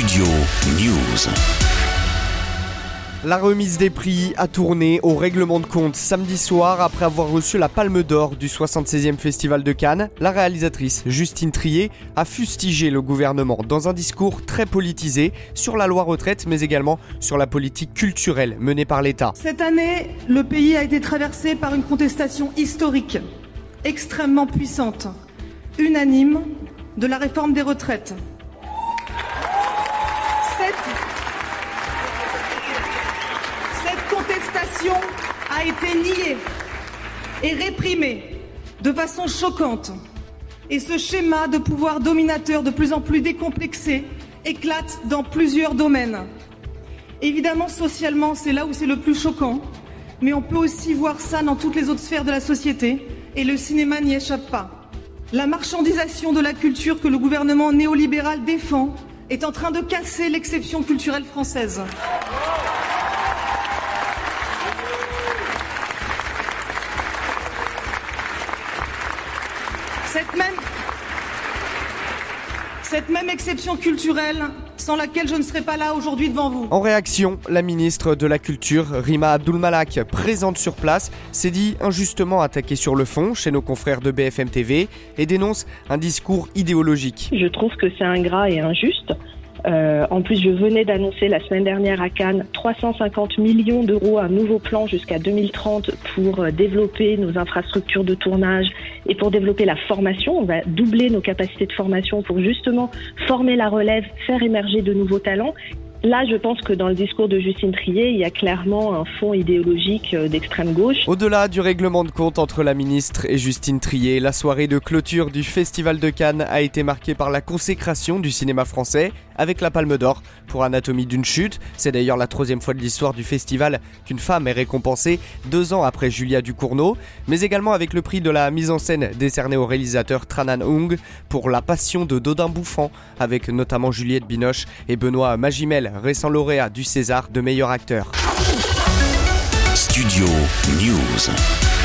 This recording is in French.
Studio News. La remise des prix a tourné au règlement de compte samedi soir après avoir reçu la palme d'or du 76e Festival de Cannes. La réalisatrice Justine Trier a fustigé le gouvernement dans un discours très politisé sur la loi retraite mais également sur la politique culturelle menée par l'État. Cette année, le pays a été traversé par une contestation historique, extrêmement puissante, unanime, de la réforme des retraites. A été niée et réprimée de façon choquante. Et ce schéma de pouvoir dominateur de plus en plus décomplexé éclate dans plusieurs domaines. Évidemment, socialement, c'est là où c'est le plus choquant, mais on peut aussi voir ça dans toutes les autres sphères de la société, et le cinéma n'y échappe pas. La marchandisation de la culture que le gouvernement néolibéral défend est en train de casser l'exception culturelle française. Cette même, cette même exception culturelle sans laquelle je ne serais pas là aujourd'hui devant vous. En réaction, la ministre de la Culture, Rima Abdulmalak, présente sur place, s'est dit injustement attaquée sur le fond chez nos confrères de BFM TV et dénonce un discours idéologique. Je trouve que c'est ingrat et injuste. Euh, en plus, je venais d'annoncer la semaine dernière à Cannes 350 millions d'euros, un nouveau plan jusqu'à 2030 pour euh, développer nos infrastructures de tournage et pour développer la formation. On va doubler nos capacités de formation pour justement former la relève, faire émerger de nouveaux talents Là, je pense que dans le discours de Justine Trier, il y a clairement un fond idéologique euh, d'extrême gauche. Au-delà du règlement de compte entre la ministre et Justine Trier, la soirée de clôture du Festival de Cannes a été marquée par la consécration du cinéma français avec la Palme d'Or pour Anatomie d'une chute. C'est d'ailleurs la troisième fois de l'histoire du festival qu'une femme est récompensée deux ans après Julia Ducournau, mais également avec le prix de la mise en scène décerné au réalisateur Tranan Hung pour La Passion de Dodin Bouffant, avec notamment Juliette Binoche et Benoît Magimel récent lauréat du César de meilleur acteur. Studio News.